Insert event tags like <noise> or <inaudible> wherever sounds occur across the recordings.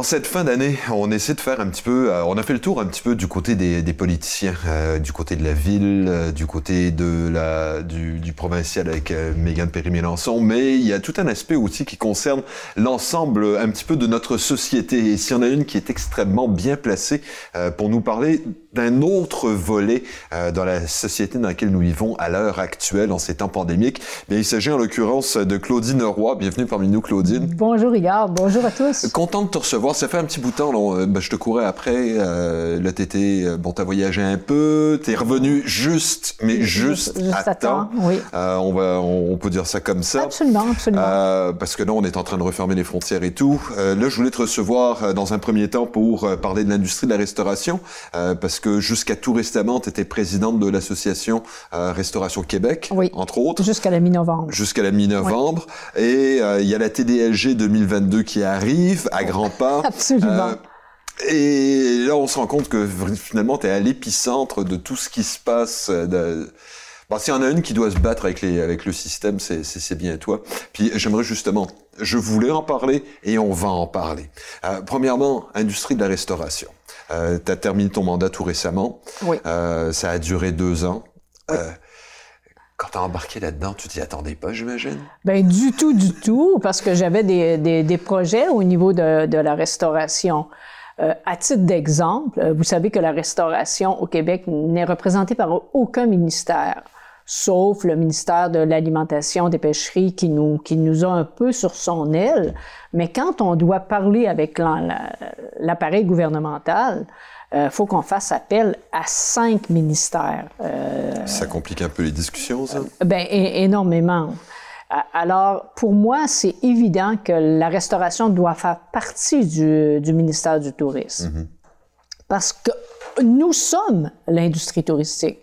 En cette fin d'année, on essaie de faire un petit peu, euh, on a fait le tour un petit peu du côté des, des politiciens, euh, du côté de la ville, euh, du côté de la, du, du provincial avec euh, Mégane Perry-Mélenchon, mais il y a tout un aspect aussi qui concerne l'ensemble un petit peu de notre société. Et s'il y en a une qui est extrêmement bien placée pour nous parler d'un autre volet dans la société dans laquelle nous vivons à l'heure actuelle, en ces temps pandémiques, bien, il s'agit en l'occurrence de Claudine Roy. Bienvenue parmi nous, Claudine. Bonjour, Rigard. Bonjour à tous. Content de te recevoir ça fait un petit bout de temps. Là, ben, je te courais après. Euh, là, t'étais, euh, bon, t'as voyagé un peu. T'es revenu juste, mais juste, juste à, temps. oui. Euh, on va, on, peut dire ça comme ça. Absolument, absolument. Euh, parce que là, on est en train de refermer les frontières et tout. Euh, là, je voulais te recevoir euh, dans un premier temps pour parler de l'industrie de la restauration, parce que jusqu'à tout récemment, t'étais présidente de l'association Restauration Québec, oui. entre autres. Jusqu'à la mi-novembre. Jusqu'à la mi-novembre. Oui. Et il y a la TDLG 2022 qui arrive à grands pas. Absolument. Euh, et là, on se rend compte que finalement, tu es à l'épicentre de tout ce qui se passe. De... Bon, s'il y en a une qui doit se battre avec, les, avec le système, c'est bien toi. Puis j'aimerais justement, je voulais en parler et on va en parler. Euh, premièrement, industrie de la restauration. Euh, tu as terminé ton mandat tout récemment. Oui. Euh, ça a duré deux ans. Oui. Euh, quand t'as embarqué là-dedans, tu t'y attendais pas, j'imagine? Ben du tout, du tout, parce que j'avais des, des, projets au niveau de, de la restauration. Euh, à titre d'exemple, vous savez que la restauration au Québec n'est représentée par aucun ministère, sauf le ministère de l'Alimentation, des Pêcheries, qui nous, qui nous a un peu sur son aile. Mais quand on doit parler avec l'appareil gouvernemental, euh, faut qu'on fasse appel à cinq ministères. Euh, ça complique un peu les discussions, ça? Euh, ben, énormément. Alors, pour moi, c'est évident que la restauration doit faire partie du, du ministère du Tourisme. Mm -hmm. Parce que nous sommes l'industrie touristique.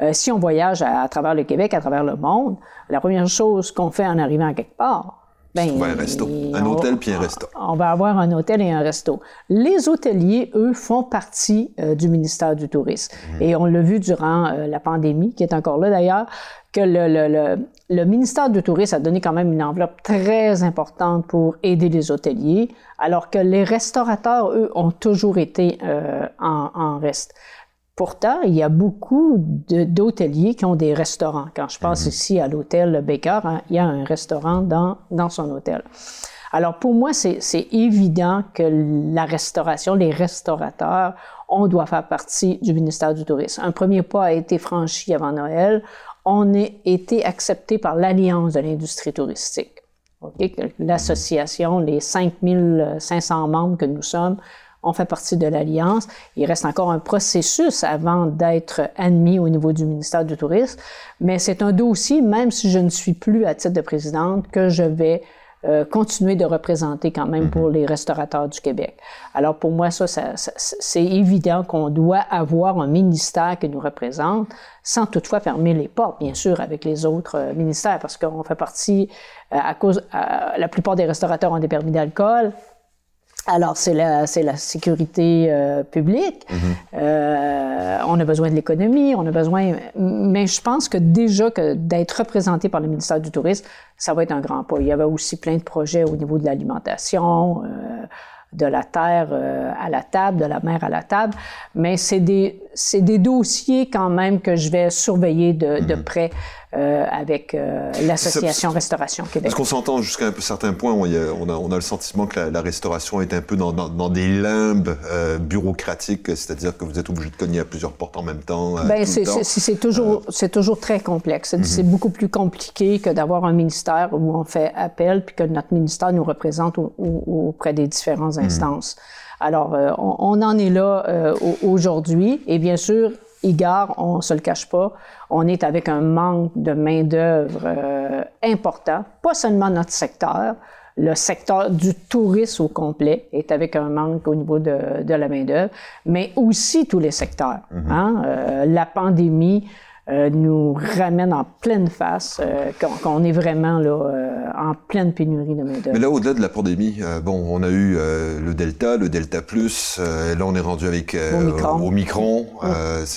Euh, si on voyage à, à, travers le Québec, à travers le monde, la première chose qu'on fait en arrivant à quelque part, ben, un resto. Un hôtel puis un resto. On va avoir un hôtel et un resto. Les hôteliers, eux, font partie euh, du ministère du Tourisme. Mmh. Et on l'a vu durant euh, la pandémie, qui est encore là d'ailleurs, que le, le, le, le, ministère du Tourisme a donné quand même une enveloppe très importante pour aider les hôteliers, alors que les restaurateurs, eux, ont toujours été euh, en, en reste. Pourtant, il y a beaucoup d'hôteliers qui ont des restaurants. Quand je passe mm -hmm. ici à l'hôtel Baker, hein, il y a un restaurant dans, dans son hôtel. Alors pour moi, c'est évident que la restauration, les restaurateurs, on doit faire partie du ministère du Tourisme. Un premier pas a été franchi avant Noël. On a été accepté par l'Alliance de l'industrie touristique. Okay? L'association, les 5500 membres que nous sommes, on fait partie de l'Alliance. Il reste encore un processus avant d'être admis au niveau du ministère du Tourisme, mais c'est un dossier, même si je ne suis plus à titre de présidente, que je vais euh, continuer de représenter quand même pour les restaurateurs du Québec. Alors pour moi, ça, ça, ça c'est évident qu'on doit avoir un ministère qui nous représente, sans toutefois fermer les portes, bien sûr, avec les autres euh, ministères, parce qu'on fait partie, euh, à cause, la plupart des restaurateurs ont des permis d'alcool, alors, c'est la, c'est la sécurité euh, publique. Mm -hmm. euh, on a besoin de l'économie, on a besoin... Mais je pense que déjà que d'être représenté par le ministère du Tourisme, ça va être un grand pas. Il y avait aussi plein de projets au niveau de l'alimentation, euh, de la terre euh, à la table, de la mer à la table. Mais c'est des, c'est des dossiers quand même que je vais surveiller de, de près euh, avec euh, l'association Restauration Québec. Parce qu'on s'entend jusqu'à un certain point, on a, on a, on a le sentiment que la, la, restauration est un peu dans, dans, dans des limbes euh, bureaucratiques, c'est-à-dire que vous êtes obligé de cogner à plusieurs portes en même temps. Ben, c'est toujours, c'est toujours très complexe. C'est mm -hmm. beaucoup plus compliqué que d'avoir un ministère où on fait appel puis que notre ministère nous représente au, au, auprès des différentes instances. Alors, on, on, en est là aujourd'hui et bien sûr, Igard, on se le cache pas, on est avec un manque de main-d'œuvre euh, important, pas seulement notre secteur, le secteur du tourisme au complet est avec un manque au niveau de, de la main-d'œuvre, mais aussi tous les secteurs. Mm -hmm. hein? euh, la pandémie euh, nous ramène en pleine face, euh, qu'on est vraiment là, euh, en pleine pénurie de main-d'œuvre. Mais là, au-delà de la pandémie, euh, bon, on a eu euh, le Delta, le Delta Plus, là, on est rendu avec Omicron. Omicron. Mm.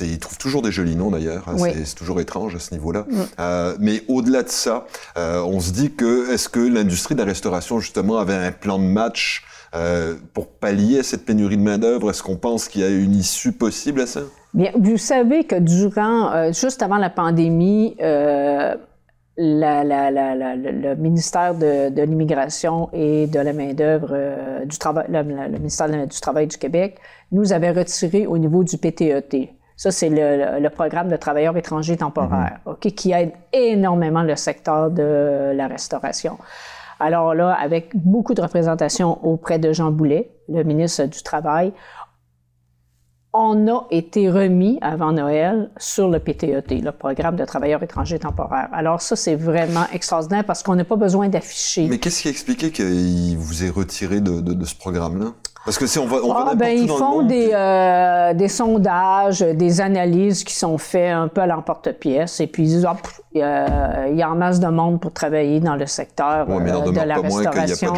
ils trouvent toujours des jolis noms d'ailleurs. Hein, oui. C'est toujours étrange à ce niveau-là. Mm. mais au-delà de ça, on se dit que est-ce que l'industrie de la restauration justement avait un plan de match euh, pour pallier à cette pénurie de main-d'œuvre? Est-ce qu'on pense qu'il y a une issue possible à ça? Bien, vous savez que durant, euh, juste avant la pandémie, euh, la, la, la, le ministère de, de l'immigration et de la main-d'œuvre euh, du travail, le, ministère du Travail du Québec nous avait retiré au niveau du PTET. Ça, c'est le, le, programme de travailleurs étrangers temporaires, mm-hmm. qui aide énormément le secteur de la restauration. Alors là, avec beaucoup de représentation auprès de Jean Boulet, le ministre du Travail, on a été remis avant Noël sur le PTET, e le programme de travailleurs étrangers temporaires. Alors ça, c'est vraiment extraordinaire parce qu'on n'a pas besoin d'afficher. Mais qu'est-ce qui a expliqué qu'il vous ait retiré de, de ce programme-là? Parce que si on va, on ah, ben, ils font des, euh, des sondages, des analyses qui sont faites un peu à l'emporte-pièce, et puis ils disent, ah, il y a en masse de monde pour travailler dans le secteur ouais, euh, de la restauration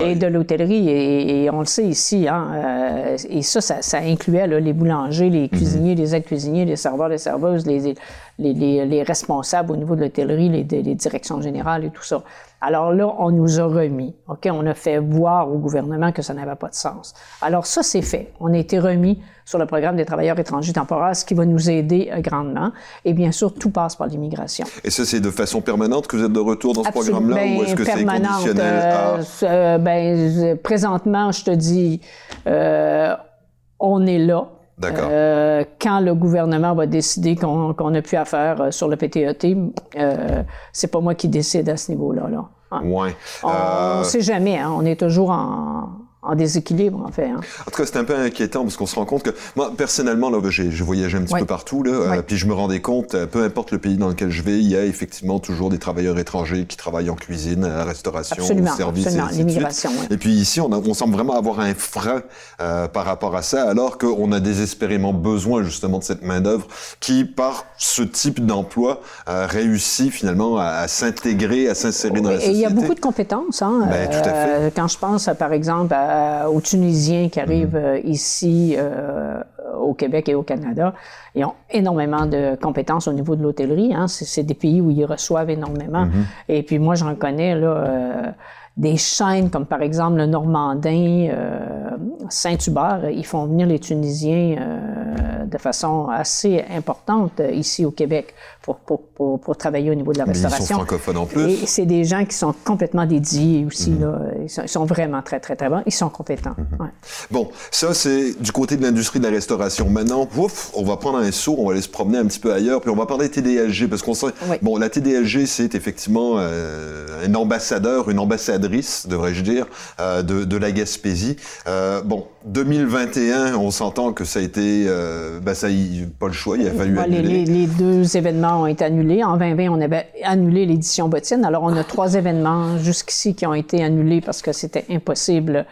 et de l'hôtellerie, et, on le sait ici, hein, euh, et ça, ça, ça incluait là, les boulangers, les mhm. cuisiniers, les aides-cuisiniers, les serveurs, les serveuses, les, les, les, les responsables au niveau de l'hôtellerie, les directions générales et tout ça. Alors là, on nous a remis. OK? On a fait voir au gouvernement que ça n'avait pas de sens. Alors ça, c'est fait. On a été remis sur le programme des travailleurs étrangers temporaires, ce qui va nous aider euh, grandement. Et bien sûr, tout passe par l'immigration. Et ça, c'est de façon permanente que vous êtes de retour dans ce programme-là ou est-ce que c'est conditionnel euh, euh, ben, présentement, je te dis, on est là. Euh, quand le gouvernement va décider qu'on qu n'a plus affaire euh, sur le PTET, e euh, c'est pas moi qui décide à ce niveau-là. Là. Ouais. On ne euh, sait jamais. Hein, on est toujours en, en déséquilibre, en fait. Hein. En tout cas, c'est un peu inquiétant parce qu'on se rend compte que moi, personnellement, là, j'ai voyagé un petit peu partout, là, euh, puis je me rendais compte, euh, peu importe le pays dans lequel je vais, il y a effectivement toujours des travailleurs étrangers qui travaillent en cuisine, à la restauration, absolument, au service, absolument, l'immigration. Et puis ici, on, a, on, semble vraiment avoir un frein euh, par rapport à ça, alors qu'on a désespérément besoin justement de cette main d'œuvre qui, par ce type d'emploi, euh, réussit finalement à, à s'intégrer, à s'insérer dans la société. Et il y a beaucoup de compétences. Hein, ben, tout à fait. quand je pense, par exemple, à euh, aux Tunisiens qui arrivent euh, ici euh, au Québec et au Canada. Ils ont énormément de compétences au niveau de l'hôtellerie. Hein. C'est des pays où ils reçoivent énormément. Mhm. Et puis moi, j'en connais là des chaînes comme par exemple le Normandin, euh, Saint-Hubert, ils font venir les Tunisiens euh, de façon assez importante euh, ici au Québec pour, pour, pour, pour, travailler au niveau de la restauration. Ils sont francophones en plus. Et c'est des gens qui sont complètement dédiés aussi. Mhm. là. Ils sont, ils, sont, vraiment très, très, très bons. Ils sont compétents. Mhm. Ouais. Bon, ça, c'est du côté de l'industrie de la restauration. Maintenant, ouf, on va prendre un saut, on va aller se promener un petit peu ailleurs, puis on va parler TDLG, parce qu'on sait... Oui. Bon, la TDLG, c'est effectivement euh, un ambassadeur, une ambassadrice devrais-je dire, euh, de, de, la Gaspésie. Euh, bon, 2021, on s'entend que ça a été, euh, ben ça y, pas le choix, il a fallu annuler. Les, les, deux événements ont été annulés. En 2020, on avait annulé l'édition bottine. Alors, on a trois événements jusqu'ici qui ont été annulés parce que c'était impossible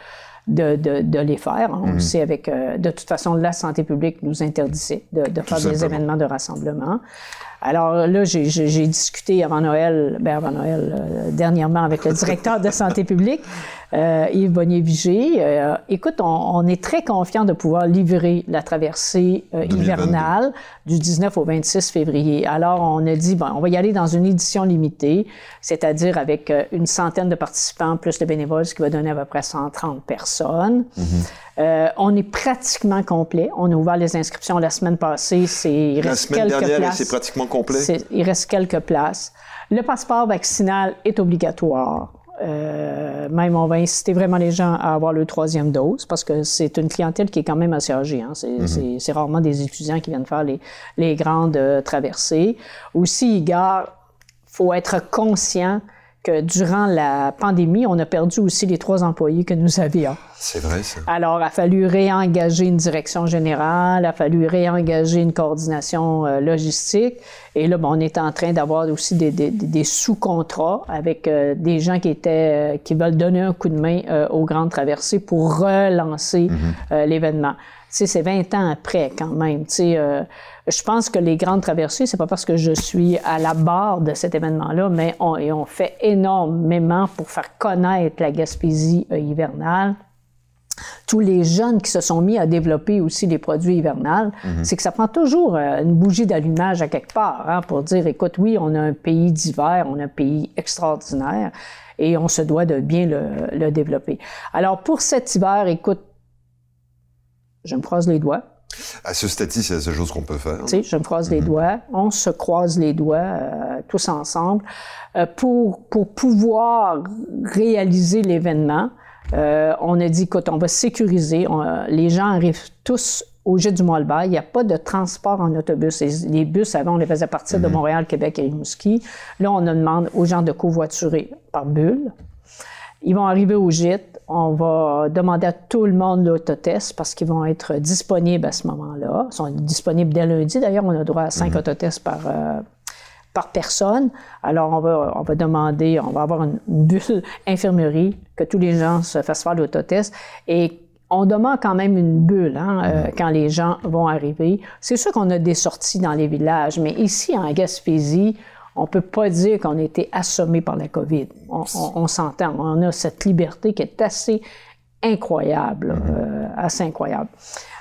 de, de, de, les faire. On mm -hmm. sait avec, euh, de toute façon, la santé publique nous interdisait de, de faire des événements de rassemblement. Alors là, j'ai discuté avant Noël, ben avant Noël, euh, dernièrement avec le directeur de santé publique, euh, Yves Bonnier-Vigé. Euh, écoute, on, on, est très confiant de pouvoir livrer la traversée euh, hivernale du 19 au 26 février. Alors, on a dit, bon, on va y aller dans une édition limitée, c'est-à-dire avec euh, une centaine de participants plus de bénévoles, ce qui va donner à peu près 130 personnes. Mm -hmm. Euh, on est pratiquement complet. On a ouvert les inscriptions la semaine passée. Il la reste semaine quelques dernière, places. c'est pratiquement complet. Il reste quelques places. Le passeport vaccinal est obligatoire. Euh, même on va inciter vraiment les gens à avoir le troisième dose parce que c'est une clientèle qui est quand même assez âgée. Hein. C'est, mm -hmm. c'est rarement des étudiants qui viennent faire les, les grandes euh, traversées. Aussi, il faut être conscient que durant la pandémie, on a perdu aussi les trois employés que nous avions. C'est vrai, ça. Alors, il a fallu réengager une direction générale, il a fallu réengager une coordination euh, logistique. Et là, bon, on est en train d'avoir aussi des, des, des sous-contrats avec euh, des gens qui étaient, euh, qui veulent donner un coup de main aux grandes traversées pour relancer mm -hmm. l'événement. Sais, c'est 20 ans après quand même. Tu sais, je pense que les grandes traversées, c'est pas parce que je suis à la barre de cet événement-là, mais on, et on fait énormément pour faire connaître la Gaspésie hivernale tous les jeunes qui se sont mis à développer aussi les produits hivernales, c'est que ça prend toujours euh, une bougie d'allumage à quelque part hein, pour dire, écoute, oui, on a un pays d'hiver, on a un pays extraordinaire et on se doit de bien le, le développer. Alors pour cet hiver, écoute, je me croise les doigts. À ce stade-ci, c'est la seule chose qu'on peut faire. Tu sais, je me croise les doigts. On se croise les doigts euh, tous ensemble euh, pour, pour pouvoir réaliser l'événement. Euh, on a dit, écoute, on va sécuriser. On- les gens arrivent tous au Jet du Moalbert. Il n'y a pas de transport en autobus. Les, les bus, avant, on les faisait partir de Montréal, Québec et Rimouski. Là, on demande aux gens de covoiturer par bulle. Ils vont arriver au gîte. On va demander à tout le monde l'autotest parce qu'ils vont être disponibles à ce moment-là. Ils sont disponibles dès lundi. D'ailleurs, on a droit à cinq autotests par, euh, par personne. Alors, on va, on va demander, on va avoir une bulle infirmerie, que tous les gens se fassent faire l'autotest. Et on demande quand même une bulle hein, euh, quand les gens vont arriver. C'est sûr qu'on a des sorties dans les villages, mais ici, en Gaspésie, on peut pas dire qu'on a été assommé par la COVID. On, on- on s'entend. On a cette liberté qui est assez incroyable, euh, assez incroyable.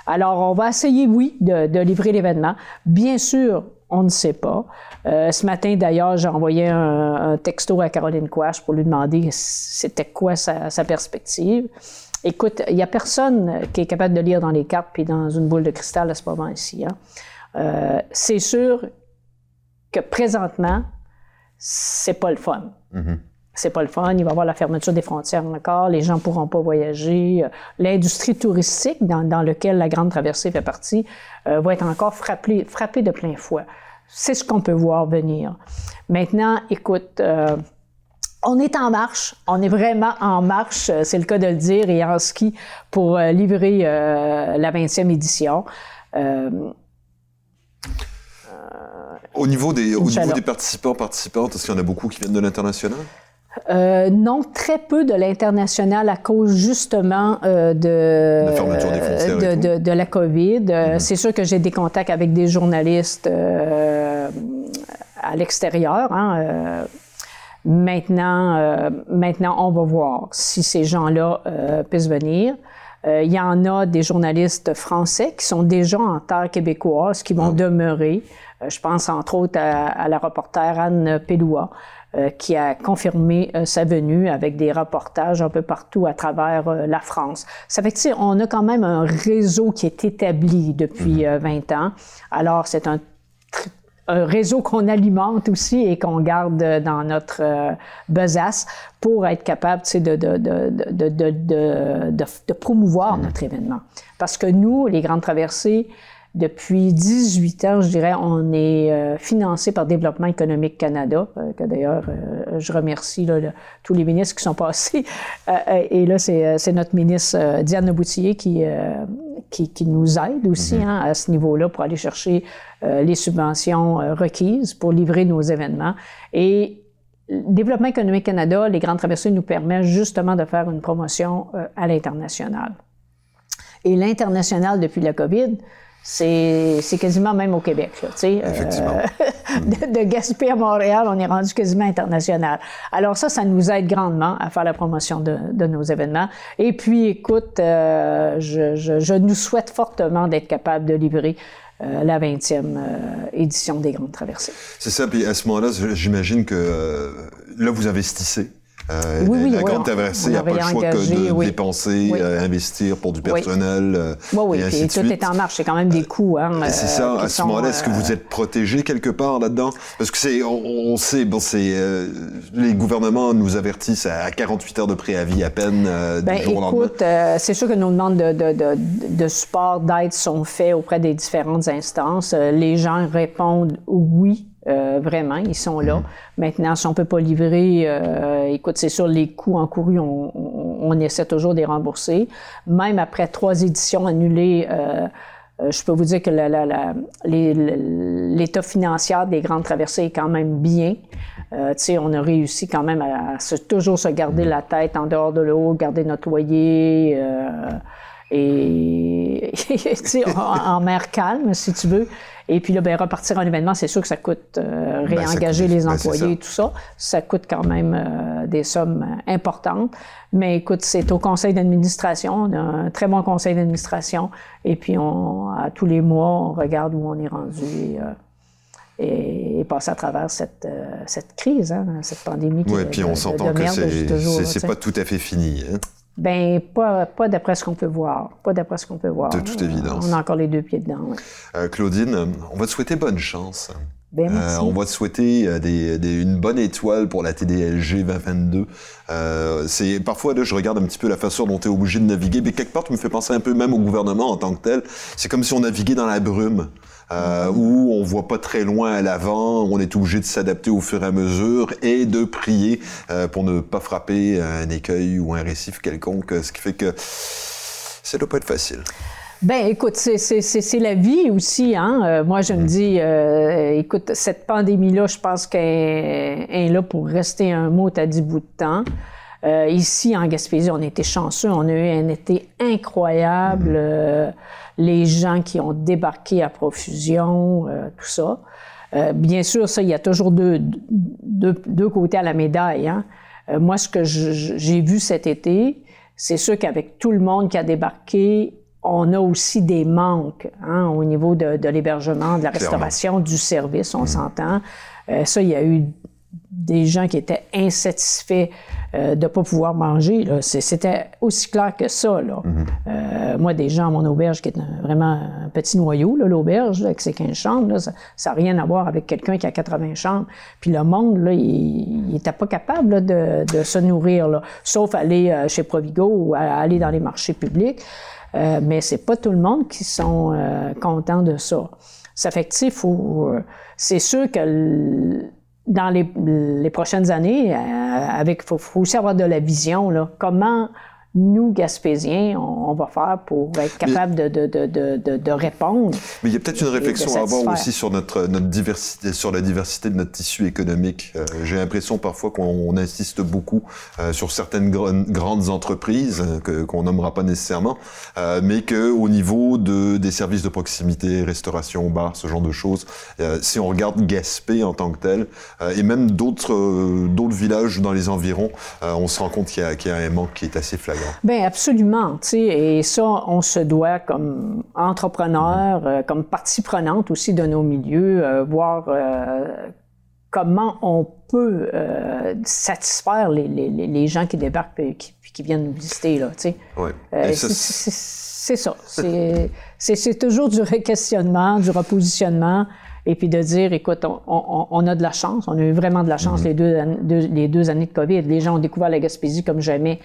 Alors, on va essayer, oui, de, de livrer l'événement. Bien sûr, on ne sait pas. Euh, ce matin, d'ailleurs, j'ai envoyé un, un texto à Caroline Quash pour lui demander c'était quoi sa, sa perspective. Écoute, il n'y a personne qui est capable de lire dans les cartes puis dans une boule de cristal à ce moment-ci. Hein. Euh, c'est sûr que présentement, c'est pas le fun. C'est pas le fun. Il va y avoir la fermeture des frontières encore. Les gens pourront pas voyager. Euh, L'industrie touristique, dans, dans laquelle la Grande Traversée fait partie, euh, va être encore frappée, frappée de plein fouet. C'est ce qu'on peut voir venir. Maintenant, écoute, euh, on est en marche. On est vraiment en marche, c'est le cas de le dire, et en ski pour livrer euh, la 20e édition. Euh, Au niveau des, au niveau Inch'Allah. des participants, participantes, est-ce qu'il y en a beaucoup qui viennent de l'international? Euh, non, très peu de l'international à cause justement euh, de, La fermeture des frontières et de, tout. de- de la COVID. Euh, C'est sûr que j'ai des contacts avec des journalistes euh, à l'extérieur. hein, euh, maintenant, euh, maintenant, on va voir si ces gens-là euh, puissent venir. Euh, Il y en a des journalistes français qui sont déjà en terre québécoise, qui vont demeurer. Euh, je pense entre autres à, à la reporter Anne Péloua, euh, qui a confirmé sa venue avec des reportages un peu partout à travers la France. Ça fait que, on a quand même un réseau qui est établi depuis euh, 20 ans. Alors, c'est un un réseau qu'on alimente aussi et qu'on garde dans notre euh, besace pour être capable de, de, de, de, de, de, de- de promouvoir notre événement. Parce que nous, les Grandes Traversées, depuis 18 ans, je dirais, on est euh, financé par Développement économique Canada, euh, que d'ailleurs, euh, je remercie là, le- tous les ministres qui sont passés. Et là, c'est notre ministre Diane Boutillier qui, qui, qui nous aide aussi hein, à ce niveau-là pour aller chercher les subventions requises pour livrer nos événements. Et Développement économique Canada, les Grandes Traversées nous permet justement de faire une promotion à l'international. Et l'international, depuis la COVID, c'est c'est quasiment même au Québec. Là, tu sais. Euh, <laughs> de, de Gaspé à Montréal, on est rendu quasiment international. Alors ça, ça nous aide grandement à faire la promotion de, de nos événements. Et puis, écoute, euh, je, je, je nous souhaite fortement d'être capable de livrer euh, la 20e euh, édition des Grandes Traversées. C'est ça, puis à ce moment-là, j'imagine que euh, là, vous investissez. Euh, Oui, oui, la oui, grande traversée n'a pas le choix que de oui. dépenser, Oui. euh, investir pour du personnel. euh, Oui, oui, et ainsi puis de tout suite. est en marche. C'est quand même des coûts. Hein, C'est euh, ça. À ce moment-là, est-ce que euh, vous êtes protégé quelque part là-dedans? Parce que c'est, on, on sait, bon, c'est euh, les gouvernements nous avertissent à 48 heures de préavis à peine euh, Ben, du jour au lendemain. écoute, euh, c'est sûr que nos demandes de, de, de, de support, d'aide sont faites auprès des différentes instances. Euh, les gens répondent oui. Euh, vraiment, ils sont là. Maintenant, si on peut pas livrer, euh, écoute, c'est sûr, les coûts encourus, on, on, on essaie toujours de les rembourser. Même après trois éditions annulées, euh, je peux vous dire que l'état financier des grandes traversées est quand même bien. Euh, tu sais, on a réussi quand même à, se- toujours se garder la tête en dehors de l'eau, garder notre loyer. euh, et, <laughs> en, en, mer calme, si tu veux. Et puis là, ben, repartir en événement, c'est sûr que ça coûte euh, ben, réengager les ben, employés, tout ça. Ça coûte quand même euh, des sommes euh, importantes. Mais écoute, c'est au conseil d'administration, on a un très bon conseil d'administration. Et puis, on, à tous les mois, on regarde où on est rendu et, et, passer à travers cette, cette crise, hein, cette pandémie. Oui, puis on s'entend que c'est pas tout à fait fini. Hein? Ben, pas, pas d'après ce qu'on peut voir. Pas d'après ce qu'on peut voir. De toute évidence. On a encore les deux pieds dedans. Euh, Claudine, on va te souhaiter bonne chance. Ben, merci. Euh, on va te souhaiter euh, des, des, une bonne étoile pour la TDLG 2022. Euh, c'est parfois là, je regarde un petit peu la façon dont tu es obligé de naviguer, mais quelque part, tu me fais penser un peu même au gouvernement en tant que tel. C'est comme si on naviguait dans la brume euh, où on voit pas très loin à l'avant, on est obligé de s'adapter au fur et à mesure et de prier euh, pour ne pas frapper un écueil ou un récif quelconque, ce qui fait que ça doit pas être facile. Ben, écoute, c'est la vie aussi. Hein? Euh, moi, je me mm. dis, euh, écoute, cette pandémie-là, je pense qu'elle est là pour rester un mot à dix bouts de temps. Euh, ici, en Gaspésie, on était chanceux. On a eu un été incroyable. Mm. Euh, les gens qui ont débarqué à profusion, euh, tout ça. Bien sûr, ça, il y a toujours deux, deux, deux côtés à la médaille. Hein. Moi, ce que j'ai vu cet été, c'est sûr qu'avec tout le monde qui a débarqué, on a aussi des manques hein, au niveau de, de l'hébergement, de la restauration, du service, on mmh. s'entend. ça, il y a eu des gens qui étaient insatisfaits euh, de ne pas pouvoir manger. C'était aussi clair que ça. Là. Mm-hmm. euh, moi, des gens à mon auberge qui est vraiment un petit noyau, l'auberge, avec ses 15 chambres, là, ça n'a rien à voir avec quelqu'un qui a 80 chambres. Puis le monde, là, il n'était pas capable là, de, de, se nourrir, là, sauf aller euh, chez Provigo ou aller dans les marchés publics. Euh, mais c'est pas tout le monde qui sont euh, contents de ça. Ça fait que, c'est sûr que dans les, les, prochaines années, euh, avec faut, faut aussi avoir de la vision. Là. Comment nous, Gaspésiens, on, va faire pour être capable de, de, de, de, de répondre. Mais il y a peut-être une réflexion à avoir aussi sur notre, notre diversité, sur la diversité de notre tissu économique. Euh, J'ai l'impression parfois qu'on insiste beaucoup euh, sur certaines grandes entreprises euh, qu'on nommera pas nécessairement, euh, mais que au niveau de des services de proximité, restauration, bar, ce genre de choses, euh, si on regarde Gaspé en tant que tel, et même d'autres d'autres villages dans les environs, on se rend compte qu'il y, qu y, a un manque qui est assez flagrant. Bien, absolument. Tu sais, et ça, on se doit comme entrepreneur, euh, comme partie prenante aussi de nos milieux, euh, voir euh, comment on peut euh, satisfaire les, les, les, gens qui débarquent et qui, qui viennent nous visiter. Là, tu sais. Ouais. c'est ça. C'est toujours du questionnement, du repositionnement et puis de dire, écoute, on, on, on, a de la chance, on a eu vraiment de la chance mm-hmm. les, deux, deux, les deux années de COVID. Les gens ont découvert la Gaspésie comme jamais.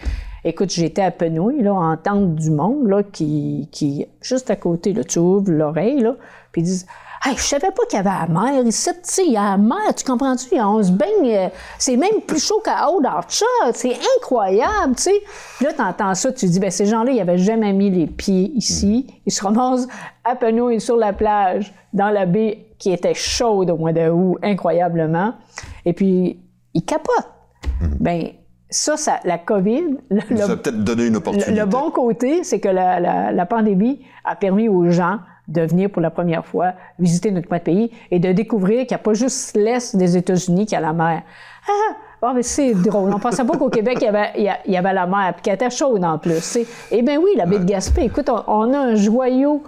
Écoute, j'étais à Penouille, là, entendre du monde, là, qui, qui, juste à côté, là, tu ouvres l'oreille, là, puis ils disent, Hey, je savais pas qu'il y avait la mer ici, tu sais, il y a la mer, tu comprends-tu? On se baigne, euh, c'est même plus chaud qu'à Old Archer, c'est incroyable, tu sais. Là, t'entends ça, tu dis, ben ces gens-là, ils avaient jamais mis les pieds ici. Ils se ramassent à Penouille sur la plage, dans la baie qui était chaude au mois d'août, incroyablement. Et puis, ils capotent. Mm-hmm. Ben, ça, ça, la COVID... Le, peut-être donné une opportunité. Le, le bon côté, c'est que la, la, la pandémie a permis aux gens de venir pour la première fois visiter notre coin de pays et de découvrir qu'il n'y a pas juste l'Est des États-Unis qui a la mer. Ah, oh, mais c'est drôle. On pensait pas qu'au Québec, il y, avait, il y avait la mer, puis qu'elle était chaude en plus. Eh bien oui, la baie de Gaspé, écoute, on, on a un joyau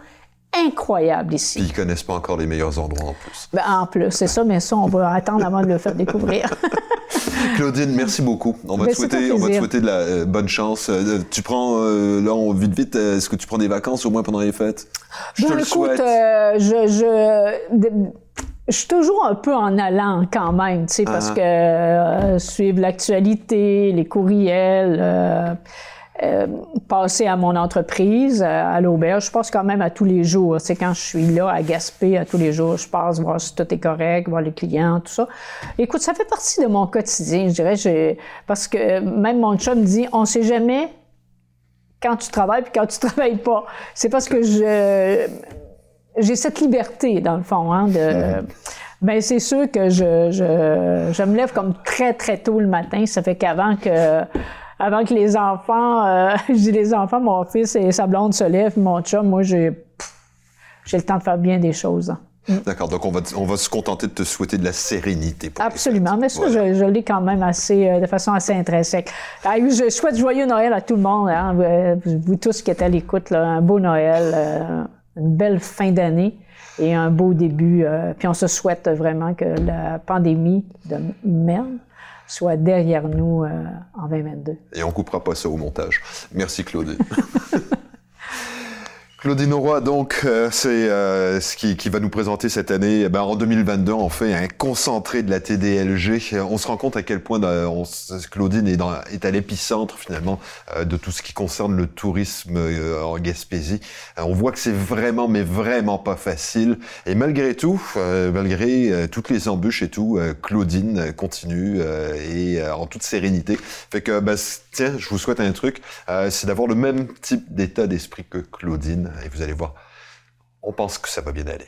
incroyable ici. Puis ils connaissent pas encore les meilleurs endroits en plus. Ben, en plus, c'est ça, mais ça, on va attendre avant de le faire découvrir. <laughs> Claudine, merci beaucoup. On va, ben, te souhaiter, on va te souhaiter de la euh, bonne chance. Euh, tu prends, euh, là, on, vite, vite, est-ce que tu prends des vacances au moins pendant les fêtes? Je te le souhaite. Euh, je, je, je suis toujours un peu en allant quand même, tu sais, parce ah. que euh, suivre l'actualité, les courriels, euh, euh, passer à mon entreprise, euh, à l'auberge. Je passe quand même à tous les jours. C'est quand je suis là à Gaspé, à tous les jours, je passe voir si tout est correct, voir les clients, tout ça. Écoute, ça fait partie de mon quotidien, je dirais, parce que même mon chum me dit, on sait jamais quand tu travailles puis quand tu <laughs> travailles pas. C'est parce que je j'ai cette liberté dans le fond, hein, de ben c'est sûr que je, je, je me lève comme très très tôt le matin. Ça fait qu'avant que avant que les enfants, euh, <laughs> je dis les enfants, mon fils et sa blonde se lèvent, mon chum, moi, j'ai, j'ai le temps de faire bien des choses. Hein. Mm. D'accord, donc on va, on va se contenter de te souhaiter de la sérénité. Absolument, mais ça, je, l'ai quand même assez, euh, de façon assez intrinsèque. je souhaite joyeux Noël à tout le monde, hein, vous, tous qui êtes à l'écoute, un beau Noël, euh, une belle fin d'année et un beau début. Euh, puis on se souhaite vraiment que la pandémie de merde soit derrière nous en 2022. Et on coupera pas ça au montage. Merci Claude. <laughs> Claudine Roy, donc, euh, c'est euh, ce qui, qui, va nous présenter cette année. Eh ben, en 2022, on fait un concentré de la TDLG. On se rend compte à quel point euh, Claudine est, dans, est à l'épicentre finalement de tout ce qui concerne le tourisme en Gaspésie. on voit que c'est vraiment, mais vraiment pas facile. Et malgré tout, malgré toutes les embûches et tout, Claudine continue et en toute sérénité. Fait que, ben, tiens, je vous souhaite un truc, c'est d'avoir le même type d'état d'esprit que Claudine et vous allez voir, on pense que ça va bien aller.